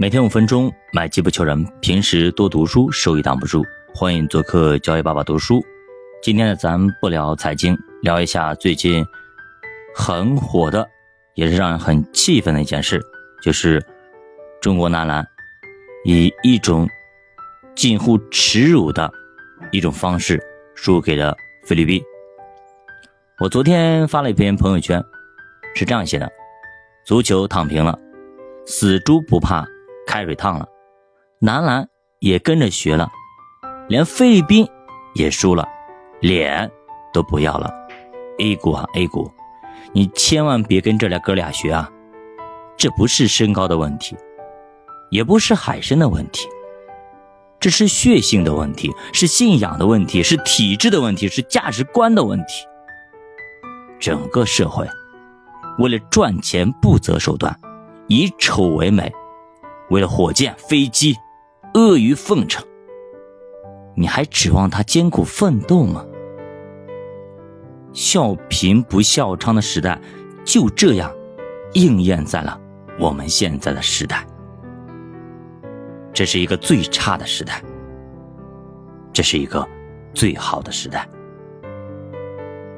每天五分钟，买机不求人。平时多读书，收益挡不住。欢迎做客教育爸爸读书。今天呢，咱不聊财经，聊一下最近很火的，也是让人很气愤的一件事，就是中国男篮以一种近乎耻辱的一种方式输给了菲律宾。我昨天发了一篇朋友圈，是这样写的：足球躺平了，死猪不怕。开水烫了，男篮也跟着学了，连菲律宾也输了，脸都不要了。A 股啊 A 股，你千万别跟这俩哥俩学啊！这不是身高的问题，也不是海参的问题，这是血性的问题，是信仰的问题，是体制的问题，是价值观的问题。整个社会为了赚钱不择手段，以丑为美。为了火箭、飞机，阿谀奉承，你还指望他艰苦奋斗吗？笑贫不笑娼的时代，就这样应验在了我们现在的时代。这是一个最差的时代，这是一个最好的时代。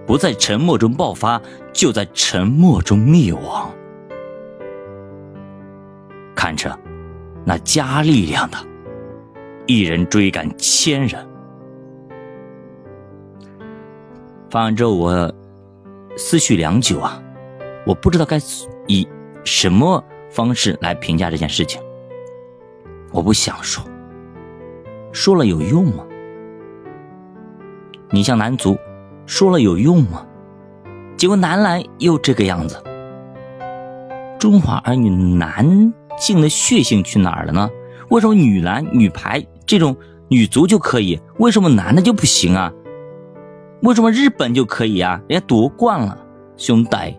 不在沉默中爆发，就在沉默中灭亡。看着。那加力量的，一人追赶千人。发完之后，我思绪良久啊，我不知道该以什么方式来评价这件事情。我不想说，说了有用吗？你像男足，说了有用吗？结果男篮又这个样子。中华儿女男。性的血性去哪儿了呢？为什么女篮、女排这种女足就可以，为什么男的就不行啊？为什么日本就可以啊？人家夺冠了，兄弟！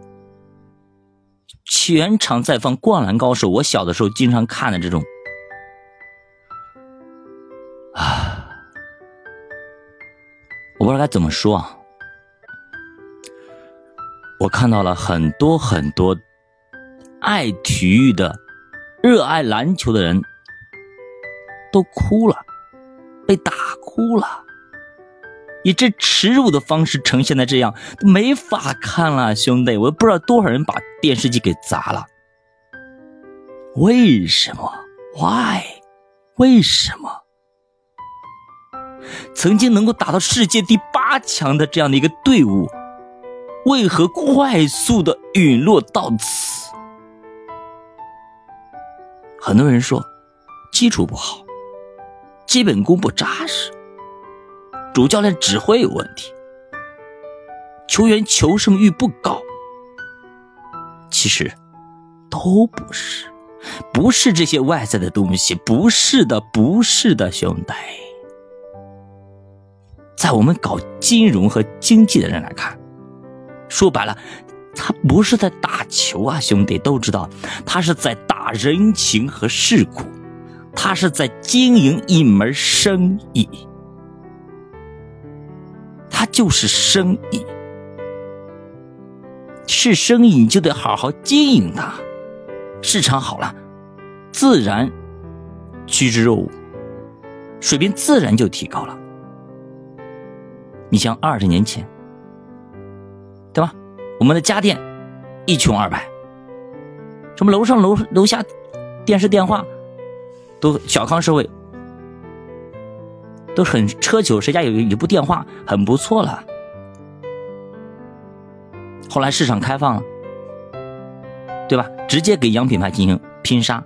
全场在放《灌篮高手》，我小的时候经常看的这种啊，我不知道该怎么说啊。我看到了很多很多爱体育的。热爱篮球的人都哭了，被打哭了，以这耻辱的方式呈现的这样，没法看了，兄弟，我都不知道多少人把电视机给砸了。为什么？Why？为什么？曾经能够打到世界第八强的这样的一个队伍，为何快速的陨落到此？很多人说，基础不好，基本功不扎实，主教练指挥有问题，球员求胜欲不高。其实，都不是，不是这些外在的东西，不是的，不是的，兄弟。在我们搞金融和经济的人来看，说白了。他不是在打球啊，兄弟都知道，他是在人情和世故，他是在经营一门生意，他就是生意，是生意你就得好好经营它，市场好了，自然趋之若鹜，水平自然就提高了。你像二十年前，对吧？我们的家电一穷二白，什么楼上楼楼下电视电话都小康社会，都很奢求，谁家有一部电话很不错了。后来市场开放了，对吧？直接给洋品牌进行拼杀，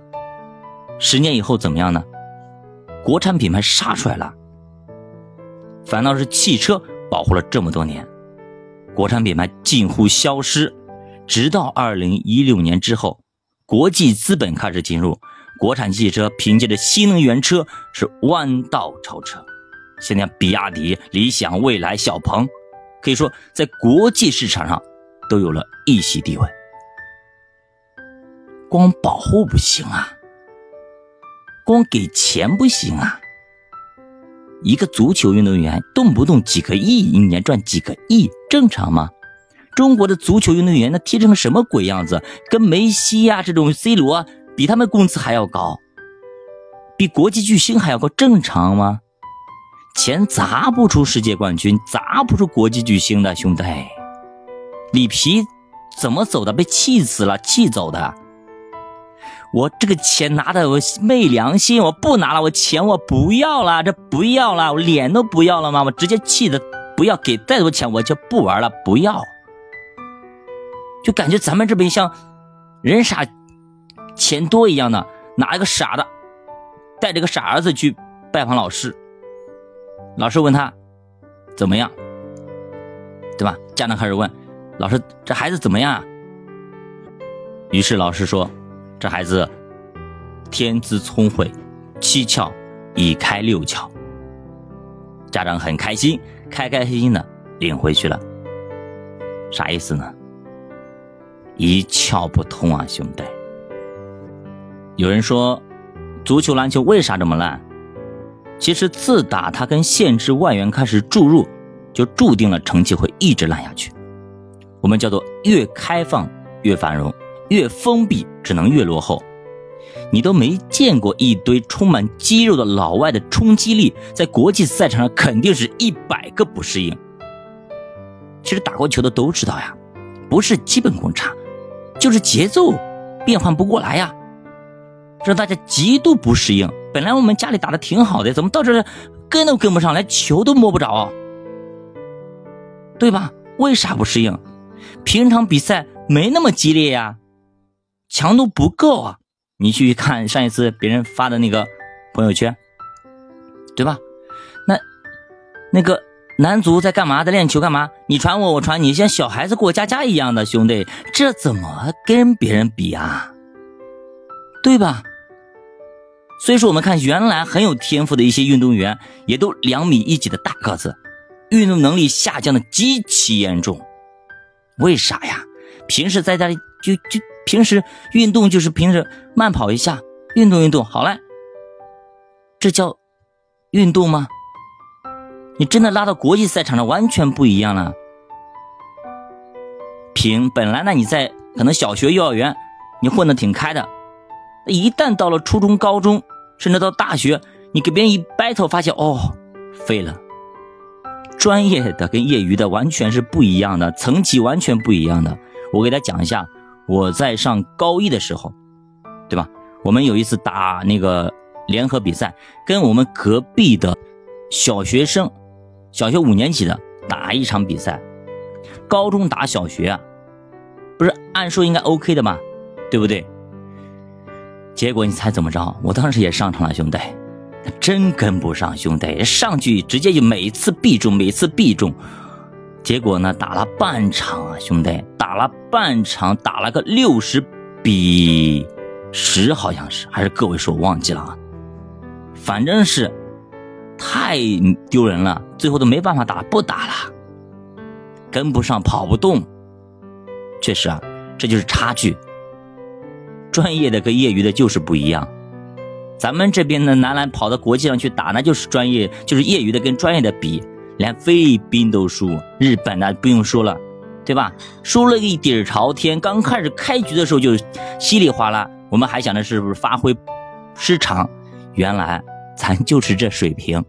十年以后怎么样呢？国产品牌杀出来了，反倒是汽车保护了这么多年。国产品牌近乎消失，直到二零一六年之后，国际资本开始进入，国产汽车凭借着新能源车是弯道超车。现在比亚迪、理想、蔚来、小鹏，可以说在国际市场上都有了一席地位。光保护不行啊，光给钱不行啊。一个足球运动员动不动几个亿，一年赚几个亿，正常吗？中国的足球运动员那踢成什么鬼样子？跟梅西呀这种 C 罗比他们工资还要高，比国际巨星还要高，正常吗？钱砸不出世界冠军，砸不出国际巨星的兄弟。里皮怎么走的？被气死了，气走的。我这个钱拿的我昧良心，我不拿了，我钱我不要了，这不要了，我脸都不要了吗？我直接气的不要给再多钱，我就不玩了，不要。就感觉咱们这边像人傻钱多一样的，拿一个傻的带着个傻儿子去拜访老师。老师问他怎么样，对吧？家长开始问老师：“这孩子怎么样啊？”于是老师说：“这孩子天资聪慧，七窍已开六窍。”家长很开心，开开心心的领回去了。啥意思呢？一窍不通啊，兄弟！有人说，足球、篮球为啥这么烂？其实自打他跟限制外援开始注入，就注定了成绩会一直烂下去。我们叫做越开放越繁荣，越封闭只能越落后。你都没见过一堆充满肌肉的老外的冲击力，在国际赛场上肯定是一百个不适应。其实打过球的都知道呀，不是基本功差，就是节奏变换不过来呀，让大家极度不适应。本来我们家里打的挺好的，怎么到这跟都跟不上，连球都摸不着，对吧？为啥不适应？平常比赛没那么激烈呀，强度不够啊。你去看上一次别人发的那个朋友圈，对吧？那那个男足在干嘛？在练球干嘛？你传我，我传你，像小孩子过家家一样的兄弟，这怎么跟别人比啊？对吧？所以说，我们看原来很有天赋的一些运动员，也都两米一几的大个子，运动能力下降的极其严重。为啥呀？平时在家里就就平时运动就是平时慢跑一下，运动运动好嘞。这叫运动吗？你真的拉到国际赛场上，完全不一样了。平本来呢，你在可能小学、幼儿园，你混的挺开的。一旦到了初中、高中，甚至到大学，你给别人一 battle，发现哦，废了。专业的跟业余的完全是不一样的，层级完全不一样的。我给大家讲一下，我在上高一的时候，对吧？我们有一次打那个联合比赛，跟我们隔壁的小学生，小学五年级的打一场比赛，高中打小学，不是按说应该 OK 的吗，对不对？结果你猜怎么着？我当时也上场了，兄弟，真跟不上，兄弟，上去直接就每次必中，每次必中。结果呢，打了半场啊，兄弟，打了半场，打了个六十比十，好像是还是个位数，我忘记了啊。反正是太丢人了，最后都没办法打，不打了，跟不上，跑不动。确实啊，这就是差距。专业的跟业余的就是不一样，咱们这边的男篮跑到国际上去打，那就是专业，就是业余的跟专业的比，连菲律宾都输，日本那不用说了，对吧？输了一底朝天，刚开始开局的时候就稀里哗啦，我们还想着是不是发挥失常，原来咱就是这水平。